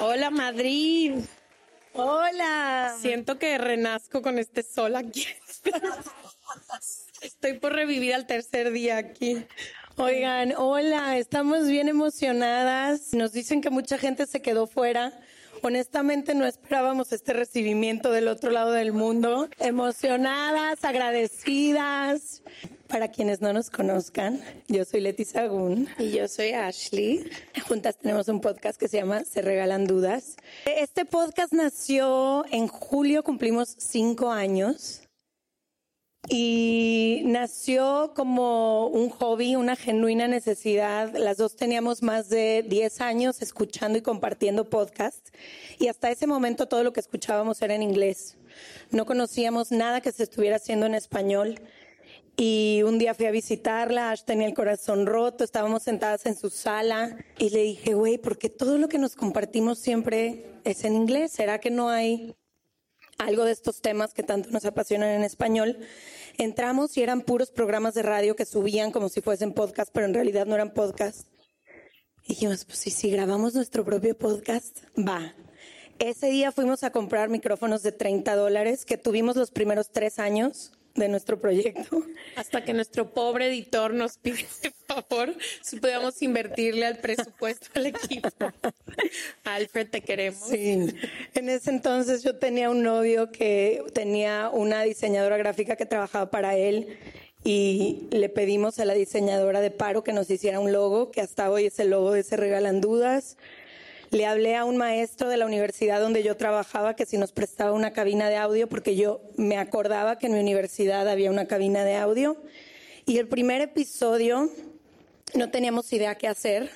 Hola Madrid. Hola. Siento que renazco con este sol aquí. Estoy por revivir al tercer día aquí. Oigan, hola, estamos bien emocionadas. Nos dicen que mucha gente se quedó fuera. Honestamente no esperábamos este recibimiento del otro lado del mundo. Emocionadas, agradecidas. Para quienes no nos conozcan, yo soy Leti Sagún. Y yo soy Ashley. Juntas tenemos un podcast que se llama Se Regalan Dudas. Este podcast nació en julio, cumplimos cinco años. Y nació como un hobby, una genuina necesidad. Las dos teníamos más de 10 años escuchando y compartiendo podcasts. Y hasta ese momento todo lo que escuchábamos era en inglés. No conocíamos nada que se estuviera haciendo en español. Y un día fui a visitarla, Ash tenía el corazón roto, estábamos sentadas en su sala y le dije, güey, ¿por qué todo lo que nos compartimos siempre es en inglés? ¿Será que no hay algo de estos temas que tanto nos apasionan en español? Entramos y eran puros programas de radio que subían como si fuesen podcast, pero en realidad no eran podcast. Y dijimos, pues sí, si grabamos nuestro propio podcast, va. Ese día fuimos a comprar micrófonos de 30 dólares que tuvimos los primeros tres años de nuestro proyecto. Hasta que nuestro pobre editor nos pide ese favor, si podíamos invertirle al presupuesto al equipo. Alfred, te queremos. Sí. En ese entonces yo tenía un novio que tenía una diseñadora gráfica que trabajaba para él y le pedimos a la diseñadora de paro que nos hiciera un logo, que hasta hoy es el logo de Se Regalan Dudas. Le hablé a un maestro de la universidad donde yo trabajaba que si nos prestaba una cabina de audio, porque yo me acordaba que en mi universidad había una cabina de audio. Y el primer episodio no teníamos idea qué hacer.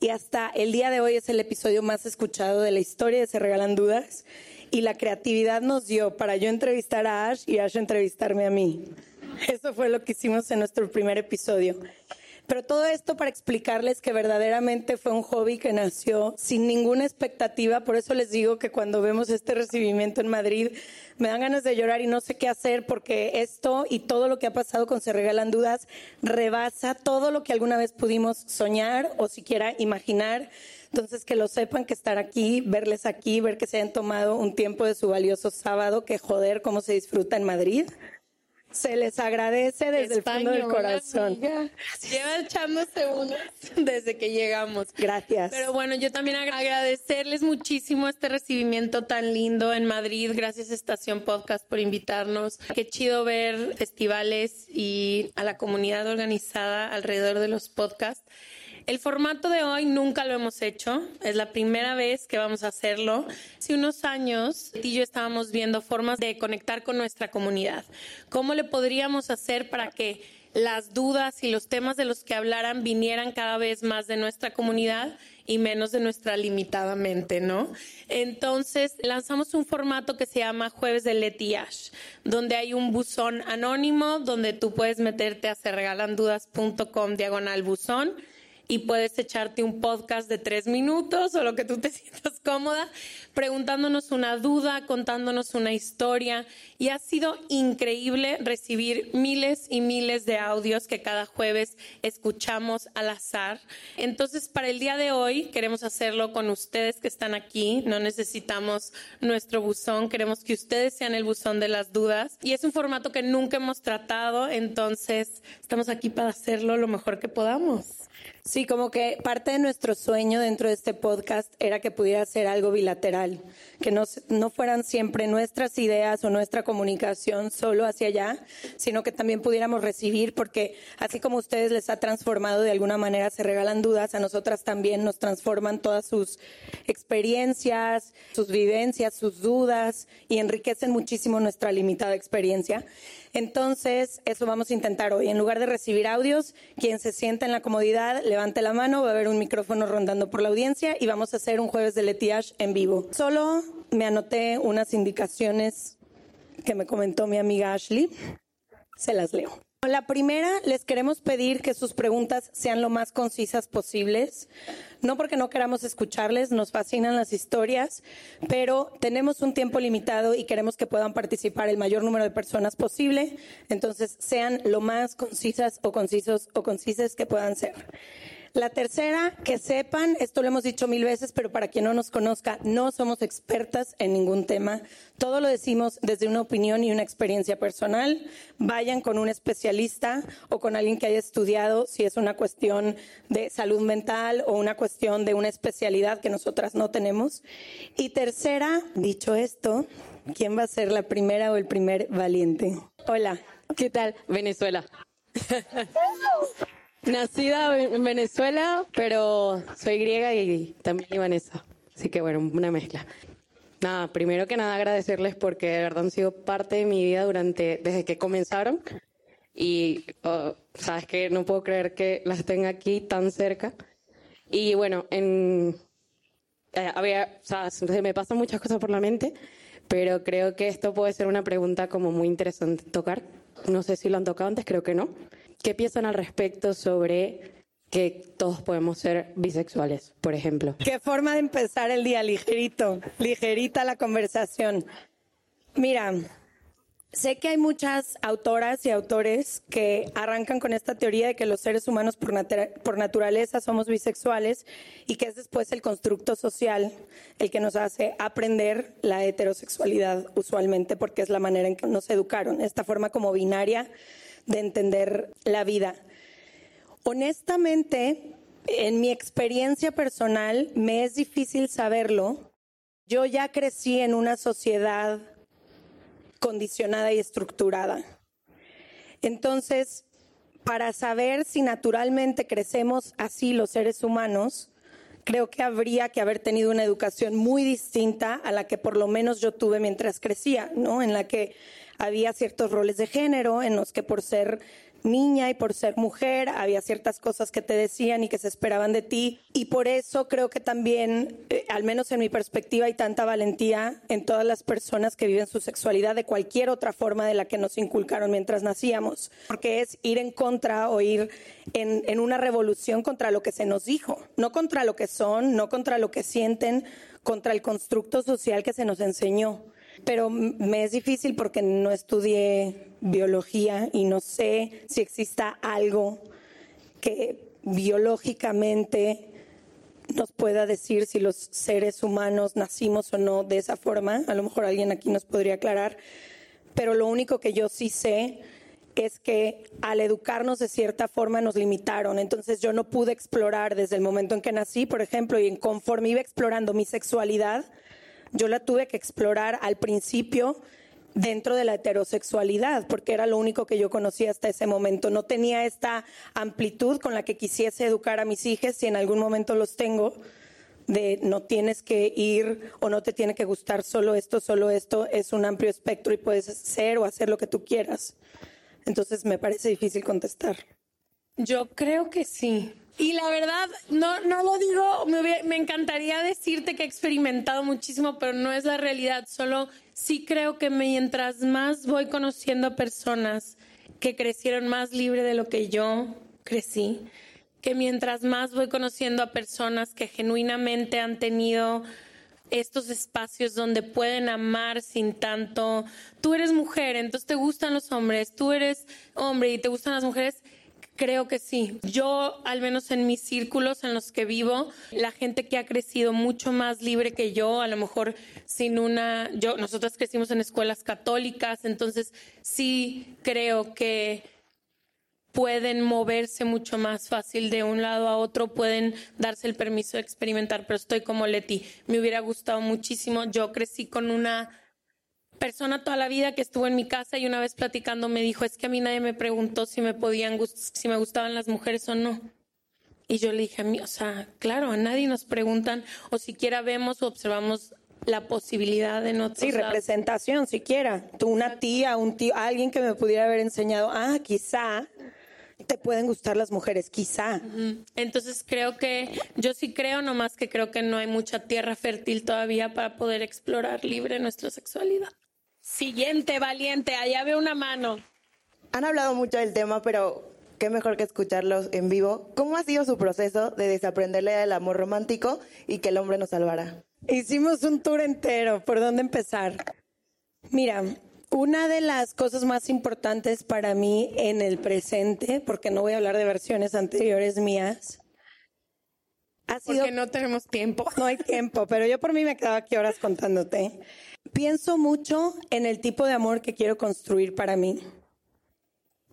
Y hasta el día de hoy es el episodio más escuchado de la historia de Se Regalan Dudas. Y la creatividad nos dio para yo entrevistar a Ash y Ash entrevistarme a mí. Eso fue lo que hicimos en nuestro primer episodio. Pero todo esto para explicarles que verdaderamente fue un hobby que nació sin ninguna expectativa. Por eso les digo que cuando vemos este recibimiento en Madrid me dan ganas de llorar y no sé qué hacer porque esto y todo lo que ha pasado con Se Regalan Dudas rebasa todo lo que alguna vez pudimos soñar o siquiera imaginar. Entonces, que lo sepan que estar aquí, verles aquí, ver que se hayan tomado un tiempo de su valioso sábado, que joder cómo se disfruta en Madrid. Se les agradece desde el fondo del corazón. Lleva echándose unas desde que llegamos. Gracias. Pero bueno, yo también agradecerles muchísimo este recibimiento tan lindo en Madrid. Gracias Estación Podcast por invitarnos. Qué chido ver festivales y a la comunidad organizada alrededor de los podcasts. El formato de hoy nunca lo hemos hecho, es la primera vez que vamos a hacerlo. Hace unos años, y yo estábamos viendo formas de conectar con nuestra comunidad. ¿Cómo le podríamos hacer para que las dudas y los temas de los que hablaran vinieran cada vez más de nuestra comunidad y menos de nuestra limitada mente, ¿no? Entonces lanzamos un formato que se llama Jueves de Leti Ash, donde hay un buzón anónimo donde tú puedes meterte a serregalandudas.com diagonal buzón y puedes echarte un podcast de tres minutos o lo que tú te sientas cómoda, preguntándonos una duda, contándonos una historia. Y ha sido increíble recibir miles y miles de audios que cada jueves escuchamos al azar. Entonces, para el día de hoy queremos hacerlo con ustedes que están aquí. No necesitamos nuestro buzón, queremos que ustedes sean el buzón de las dudas. Y es un formato que nunca hemos tratado, entonces estamos aquí para hacerlo lo mejor que podamos. Sí, como que parte de nuestro sueño dentro de este podcast era que pudiera ser algo bilateral, que no, no fueran siempre nuestras ideas o nuestra comunicación solo hacia allá, sino que también pudiéramos recibir, porque así como ustedes les ha transformado de alguna manera, se regalan dudas, a nosotras también nos transforman todas sus experiencias, sus vivencias, sus dudas y enriquecen muchísimo nuestra limitada experiencia. Entonces, eso vamos a intentar hoy. En lugar de recibir audios, quien se sienta en la comodidad, levante la mano, va a haber un micrófono rondando por la audiencia y vamos a hacer un jueves de Letiage en vivo. Solo me anoté unas indicaciones que me comentó mi amiga Ashley. Se las leo. La primera, les queremos pedir que sus preguntas sean lo más concisas posibles. No porque no queramos escucharles, nos fascinan las historias, pero tenemos un tiempo limitado y queremos que puedan participar el mayor número de personas posible. Entonces, sean lo más concisas o concisos o concises que puedan ser. La tercera, que sepan, esto lo hemos dicho mil veces, pero para quien no nos conozca, no somos expertas en ningún tema. Todo lo decimos desde una opinión y una experiencia personal. Vayan con un especialista o con alguien que haya estudiado si es una cuestión de salud mental o una cuestión de una especialidad que nosotras no tenemos. Y tercera, dicho esto, ¿quién va a ser la primera o el primer valiente? Hola. ¿Qué tal? Venezuela. Nacida en Venezuela, pero soy griega y también libanesa. Así que bueno, una mezcla. Nada, primero que nada agradecerles porque de verdad han sido parte de mi vida durante, desde que comenzaron. Y oh, sabes que no puedo creer que las tenga aquí tan cerca. Y bueno, en, eh, había, o sea, se me pasan muchas cosas por la mente, pero creo que esto puede ser una pregunta como muy interesante tocar. No sé si lo han tocado antes, creo que no. ¿Qué piensan al respecto sobre que todos podemos ser bisexuales, por ejemplo? Qué forma de empezar el día, ligerito, ligerita la conversación. Mira, sé que hay muchas autoras y autores que arrancan con esta teoría de que los seres humanos por, por, naturaleza somos bisexuales y que es después el constructo social el que nos hace aprender la heterosexualidad usualmente porque es la manera en que nos educaron, esta forma como binaria de entender la vida. Honestamente, en mi experiencia personal, me es difícil saberlo. Yo ya crecí en una sociedad condicionada y estructurada. Entonces, para saber si naturalmente crecemos así los seres humanos, creo que habría que haber tenido una educación muy distinta a la que por lo menos yo tuve mientras crecía, ¿no? En la que había ciertos roles de género en los que por ser niña y por ser mujer había ciertas cosas que te decían y que se esperaban de ti. Y por eso creo que también, eh, al menos en mi perspectiva, hay tanta valentía en todas las personas que viven su sexualidad de cualquier otra forma de la que nos inculcaron mientras nacíamos, porque es ir en contra o ir en, en una revolución contra lo que se nos dijo, no contra lo que son, no contra lo que sienten, contra el constructo social que se nos enseñó pero me es difícil porque no estudié biología y no sé si exista algo que biológicamente nos pueda decir si los seres humanos nacimos o no de esa forma. A lo mejor alguien aquí nos podría aclarar. Pero lo único que yo sí sé es que al educarnos de cierta forma nos limitaron. Entonces yo no pude explorar desde el momento en que nací, por ejemplo, y conforme iba explorando mi sexualidad, yo la tuve que explorar al principio dentro de la heterosexualidad, porque era lo único que yo conocía hasta ese momento. No tenía esta amplitud con la que quisiese educar a mis hijas, si en algún momento los tengo, de no tienes que ir o no te tiene que gustar solo esto, solo esto, es un amplio espectro y puedes ser o hacer lo que tú quieras. Entonces me parece difícil contestar. Yo creo que sí. Y la verdad, no, no lo digo, me, encantaría decirte que he experimentado muchísimo, pero no es la realidad. Solo sí creo que mientras más voy conociendo personas que crecieron más libre de lo que yo crecí, que mientras más voy conociendo a personas que genuinamente han tenido estos espacios donde pueden amar sin tanto, tú eres mujer, entonces te gustan los hombres, tú eres hombre y te gustan las mujeres, Creo que sí. Yo, al menos en mis círculos en los que vivo, la gente que ha crecido mucho más libre que yo, a lo mejor sin una, yo, nosotras crecimos en escuelas católicas, entonces sí creo que pueden moverse mucho más fácil de un lado a otro, pueden darse el permiso de experimentar, pero estoy como Leti, me hubiera gustado muchísimo, yo crecí con una persona toda la vida que estuvo en mi casa y una vez platicando me dijo, es que a mí nadie me preguntó si me podían, si me gustaban las mujeres o no. Y yo le dije a mí, o sea, claro, a nadie nos preguntan o siquiera vemos o observamos la posibilidad de no Sí, representación siquiera. Tú, una tía, un tío, alguien que me pudiera haber enseñado, ah, quizá te pueden gustar las mujeres, quizá. Entonces creo que yo sí creo, nomás que creo que no hay mucha tierra fértil todavía para poder explorar libre nuestra sexualidad. Siguiente, valiente, allá veo una mano. Han hablado mucho del tema, pero qué mejor que escucharlos en vivo. ¿Cómo ha sido su proceso de desaprenderle del amor romántico y que el hombre nos salvara? Hicimos un tour entero. ¿Por dónde empezar? Mira, una de las cosas más importantes para mí en el presente, porque no voy a hablar de versiones anteriores mías, ha sido... Porque no tenemos tiempo. No hay tiempo, pero yo por mí me quedaba aquí horas contándote. Pienso mucho en el tipo de amor que quiero construir para mí.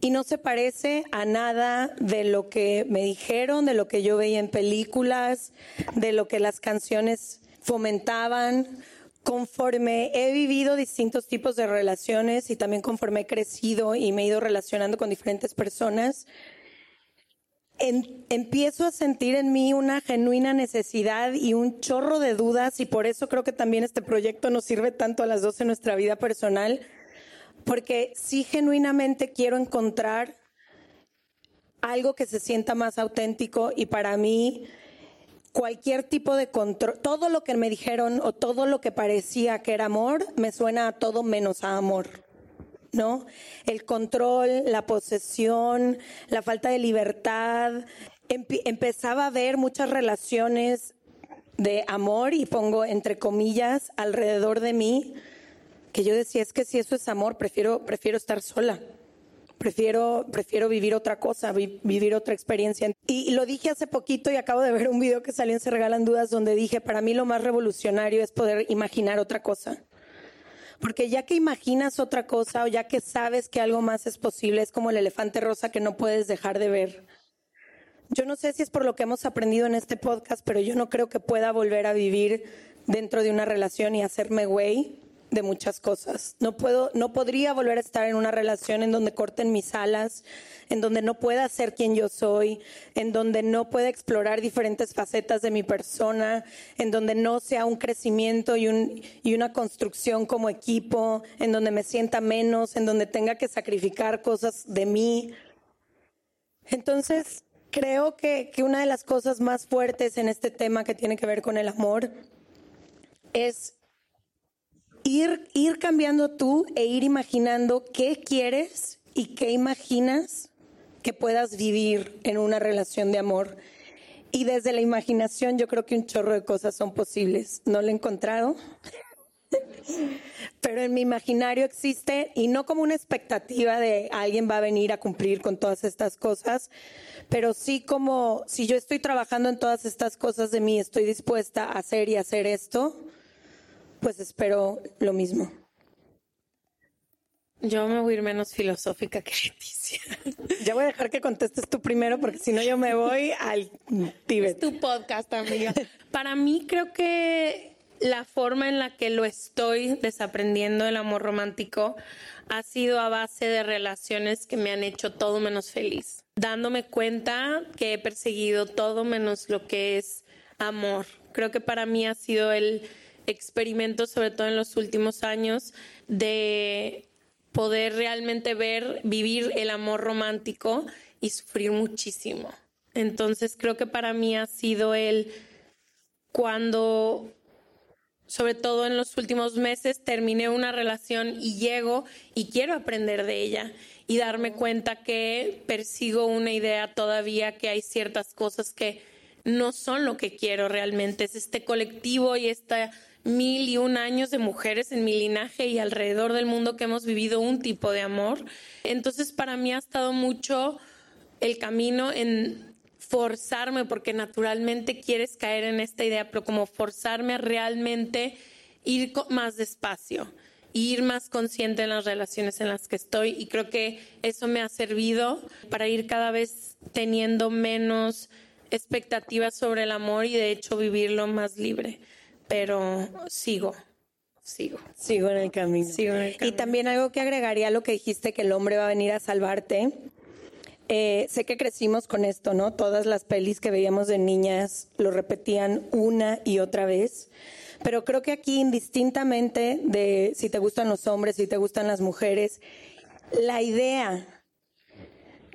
Y no se parece a nada de lo que me dijeron, de lo que yo veía en películas, de lo que las canciones fomentaban conforme he vivido distintos tipos de relaciones y también conforme he crecido y me he ido relacionando con diferentes personas, empiezo a sentir en mí una genuina necesidad y un chorro de dudas y por eso creo que también este proyecto nos sirve tanto a las dos en nuestra vida personal, porque sí genuinamente quiero encontrar algo que se sienta más auténtico y para mí cualquier tipo de control, todo lo que me dijeron o todo lo que parecía que era amor, me suena a todo menos a amor. ¿No? El control, la posesión, la falta de libertad. empezaba a ver muchas relaciones de amor, y pongo entre comillas, alrededor de mí, que yo decía, es que si eso es amor, prefiero, prefiero estar sola prefiero, prefiero vivir otra cosa, vivir otra experiencia. Y, lo dije hace poquito y acabo de ver un video que salió en Se Regalan Dudas donde dije, para mí lo más revolucionario es poder imaginar otra cosa. Porque ya que imaginas otra cosa o ya que sabes que algo más es posible, es como el elefante rosa que no puedes dejar de ver. Yo no sé si es por lo que hemos aprendido en este podcast, pero yo no creo que pueda volver a vivir dentro de una relación y hacerme güey de muchas cosas. No puedo, no podría volver a estar en una relación en donde corten mis alas, en donde no pueda ser quien yo soy, en donde no pueda explorar diferentes facetas de mi persona, en donde no sea un crecimiento y, un, y una construcción como equipo, en donde me sienta menos, en donde tenga que sacrificar cosas de mí. Entonces, creo que, que una de las cosas más fuertes en este tema que tiene que ver con el amor es ir, ir cambiando tú e ir imaginando qué quieres y qué imaginas que puedas vivir en una relación de amor. Y desde la imaginación yo creo que un chorro de cosas son posibles. No lo he encontrado, pero en mi imaginario existe y no como una expectativa de alguien va a venir a cumplir con todas estas cosas, pero sí como si yo estoy trabajando en todas estas cosas de mí, estoy dispuesta a hacer y hacer esto, pues espero lo mismo. Yo me voy a ir menos filosófica que Leticia. Ya voy a dejar que contestes tú primero porque si no yo me voy al Tíbet. Es tu podcast, amiga. Para mí creo que la forma en la que lo estoy desaprendiendo el amor romántico ha sido a base de relaciones que me han hecho todo menos feliz. Dándome cuenta que he perseguido todo menos lo que es amor. Creo que para mí ha sido el experimento, sobre todo en los últimos años, de poder realmente ver, vivir el amor romántico y sufrir muchísimo. Entonces creo que para mí ha sido el cuando, sobre todo en los últimos meses, terminé una relación y llego y quiero aprender de ella y darme cuenta que persigo una idea todavía, que hay ciertas cosas que no son lo que quiero realmente. Es este colectivo y esta mil y un años de mujeres en mi linaje y alrededor del mundo que hemos vivido un tipo de amor. Entonces para mí ha estado mucho el camino en forzarme, porque naturalmente quieres caer en esta idea, pero como forzarme a realmente ir más despacio, ir más consciente en las relaciones en las que estoy y creo que eso me ha servido para ir cada vez teniendo menos expectativas sobre el amor y de hecho vivirlo más libre pero sigo. Sigo. Sigo en el camino. Sigo en el camino. Y también algo que agregaría a lo que dijiste, que el hombre va a venir a salvarte. Eh, sé que crecimos con esto, ¿no? Todas las pelis que veíamos de niñas lo repetían una y otra vez. Pero creo que aquí, indistintamente de si te gustan los hombres, si te gustan las mujeres, la idea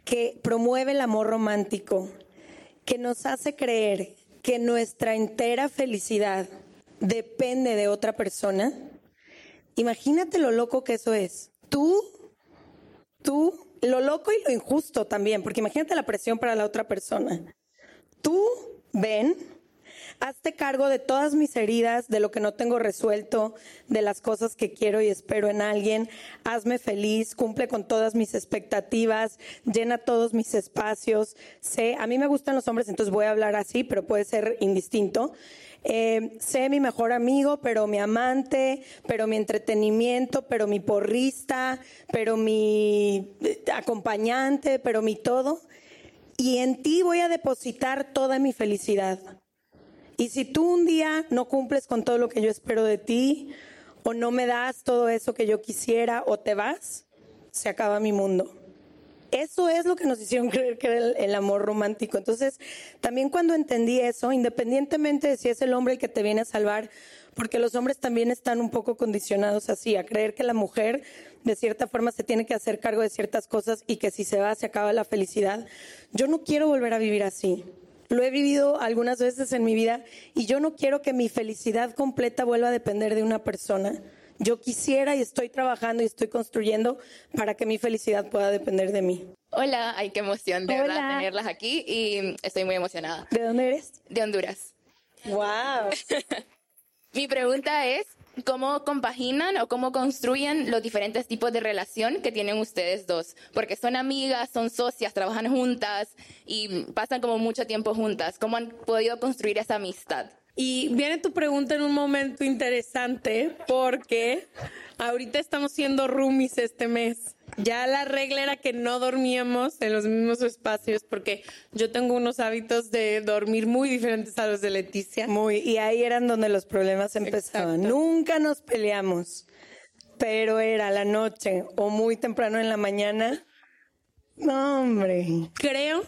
que promueve el amor romántico, que nos hace creer que nuestra entera felicidad depende de otra persona, imagínate lo loco que eso es. Tú, tú, lo loco y lo injusto también, porque imagínate la presión para la otra persona. Tú, ven, hazte cargo de todas mis heridas, de lo que no tengo resuelto, de las cosas que quiero y espero en alguien. Hazme feliz, cumple con todas mis expectativas, llena todos mis espacios. Sé, a mí me gustan los hombres, entonces voy a hablar así, pero puede ser indistinto. Eh, sé mi mejor amigo, pero mi amante, pero mi entretenimiento, pero mi porrista, pero mi eh, acompañante, pero mi todo. Y en ti voy a depositar toda mi felicidad. Y si tú un día no cumples con todo lo que yo espero de ti, o no me das todo eso que yo quisiera, o te vas, se acaba mi mundo. Eso es lo que nos hicieron creer que era el, amor romántico. Entonces, también cuando entendí eso, independientemente de si es el hombre el que te viene a salvar, porque los hombres también están un poco condicionados así, a creer que la mujer de cierta forma se tiene que hacer cargo de ciertas cosas y que si se va se acaba la felicidad. Yo no quiero volver a vivir así. Lo he vivido algunas veces en mi vida y yo no quiero que mi felicidad completa vuelva a depender de una persona. Yo quisiera y estoy trabajando y estoy construyendo para que mi felicidad pueda depender de mí. Hola, ay, qué emoción de verdad tenerlas aquí y estoy muy emocionada. ¿De dónde eres? De Honduras. Wow. mi pregunta es, ¿cómo compaginan o cómo construyen los diferentes tipos de relación que tienen ustedes dos? Porque son amigas, son socias, trabajan juntas y pasan como mucho tiempo juntas. ¿Cómo han podido construir esa amistad? Y viene tu pregunta en un momento interesante porque ahorita estamos siendo roomies este mes. Ya la regla era que no dormíamos en los mismos espacios porque yo tengo unos hábitos de dormir muy diferentes a los de Leticia. Muy, y ahí eran donde los problemas empezaban. Nunca nos peleamos, pero era la noche o muy temprano en la mañana. No, hombre. Creo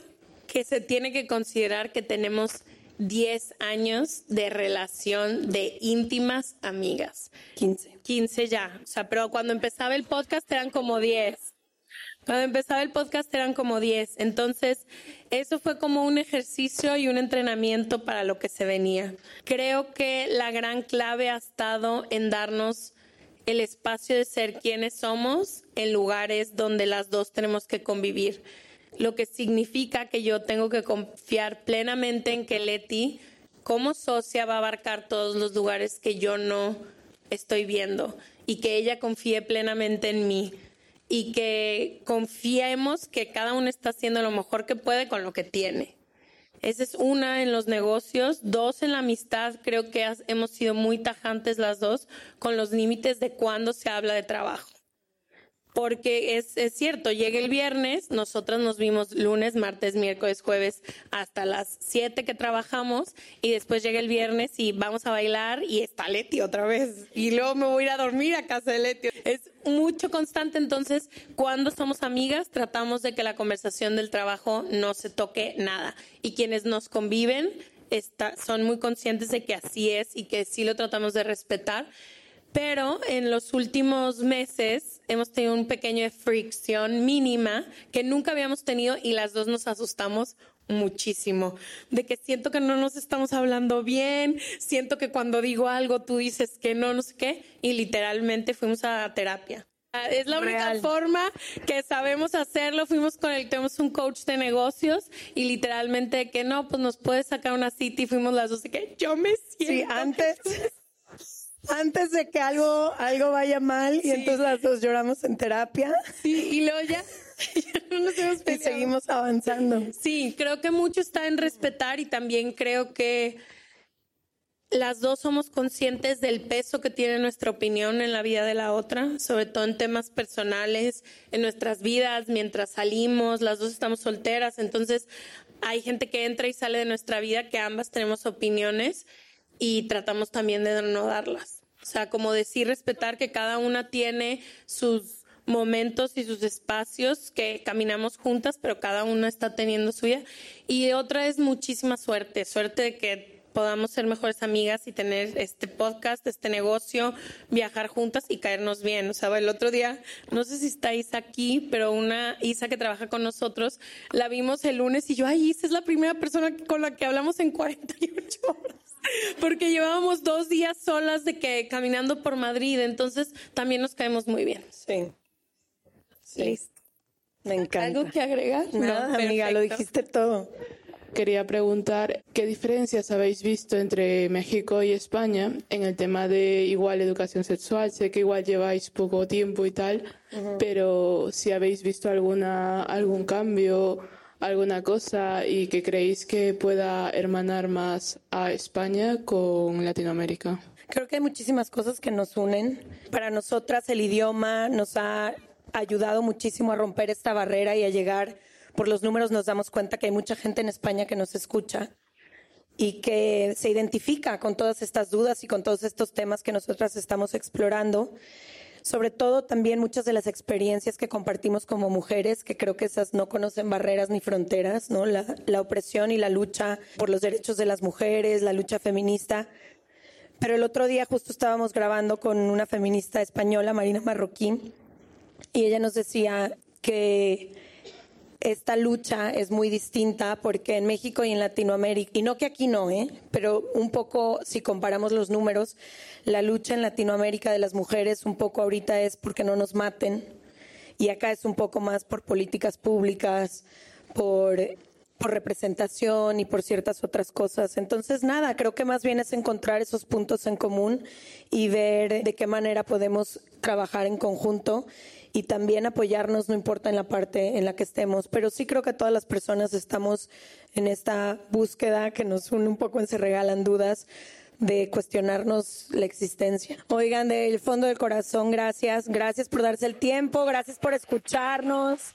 que se tiene que considerar que tenemos 10 años de relación de íntimas amigas. 15. 15 ya. O sea, pero cuando empezaba el podcast eran como 10. Cuando empezaba el podcast eran como 10. Entonces, eso fue como un ejercicio y un entrenamiento para lo que se venía. Creo que la gran clave ha estado en darnos el espacio de ser quienes somos en lugares donde las dos tenemos que convivir lo que significa que yo tengo que confiar plenamente en que Leti, como socia, va a abarcar todos los lugares que yo no estoy viendo y que ella confíe plenamente en mí y que confiemos que cada uno está haciendo lo mejor que puede con lo que tiene. Esa es una en los negocios. Dos, en la amistad, creo que hemos sido muy tajantes las dos con los límites de cuándo se habla de trabajo porque es, es, cierto, llega el viernes, nosotros nos vimos lunes, martes, miércoles, jueves hasta las 7 que trabajamos y después llega el viernes y vamos a bailar y está Leti otra vez. Y luego me voy a ir a dormir a casa de Leti. Es mucho constante, entonces cuando somos amigas tratamos de que la conversación del trabajo no se toque nada. Y quienes nos conviven son muy conscientes de que así es y que sí lo tratamos de respetar pero en los últimos meses hemos tenido un pequeño fricción mínima que nunca habíamos tenido y las dos nos asustamos muchísimo, de que siento que no nos estamos hablando bien, siento que cuando digo algo tú dices que no, no sé qué, y literalmente fuimos a terapia. Es la única forma que sabemos hacerlo. Fuimos con él, tenemos un coach de negocios y literalmente que no, pues nos puede sacar una cita y fuimos las dos y que yo me siento. Sí, antes, antes de que algo, algo vaya mal y entonces las dos lloramos en terapia. Sí, y luego ya no nos hemos y seguimos avanzando. Sí, creo que mucho está en respetar y también creo que las dos somos conscientes del peso que tiene nuestra opinión en la vida de la otra, sobre todo en temas personales, en nuestras vidas, mientras salimos, las dos estamos solteras, entonces hay gente que entra y sale de nuestra vida que ambas tenemos opiniones y tratamos también de no darlas. O sea, como decir, respetar que cada una tiene sus momentos y sus espacios que caminamos juntas, pero cada una está teniendo suya. Y otra es muchísima suerte, suerte de que podamos ser mejores amigas y tener este podcast, este negocio, viajar juntas y caernos bien. O sea, el otro día, no sé si está Isa aquí, pero una Isa que trabaja con nosotros, la vimos el lunes y yo, ay, Isa es la primera persona con la que hablamos en 48 horas. Porque llevábamos dos días solas de que caminando por Madrid, entonces también nos caemos muy bien. Sí. Listo. Me encanta. ¿Algo que agregar? Nada, amiga, lo dijiste todo. Quería preguntar qué diferencias habéis visto entre México y España en el tema de igual educación sexual. Sé que igual lleváis poco tiempo y tal, pero si habéis visto alguna algún cambio, alguna cosa y que creéis que pueda hermanar más a España con Latinoamérica. Creo que hay muchísimas cosas que nos unen. Para nosotras el idioma nos ha ayudado muchísimo a romper esta barrera y a llegar por los números nos damos cuenta que hay mucha gente en España que nos escucha y que se identifica con todas estas dudas y con todos estos temas que nosotras estamos explorando. Sobre todo también muchas de las experiencias que compartimos como mujeres, que creo que esas no conocen barreras ni fronteras, ¿no? La, la opresión y la lucha por los derechos de las mujeres, la lucha feminista. Pero el otro día justo estábamos grabando con una feminista española, Marina Marroquín, y ella nos decía que esta lucha es muy distinta porque en México y en Latinoamérica, y no que aquí no, ¿eh? pero un poco si comparamos los números, la lucha en Latinoamérica de las mujeres un poco ahorita es porque no nos maten y acá es un poco más por políticas públicas, por, por representación y por ciertas otras cosas. Entonces, nada, creo que más bien es encontrar esos puntos en común y ver de qué manera podemos trabajar en conjunto y también apoyarnos, no importa en la parte en la que estemos, pero sí creo que todas las personas estamos en esta búsqueda que nos une un poco en Se Regalan Dudas de cuestionarnos la existencia. Oigan, del fondo del corazón, gracias, gracias por darse el tiempo, gracias por escucharnos.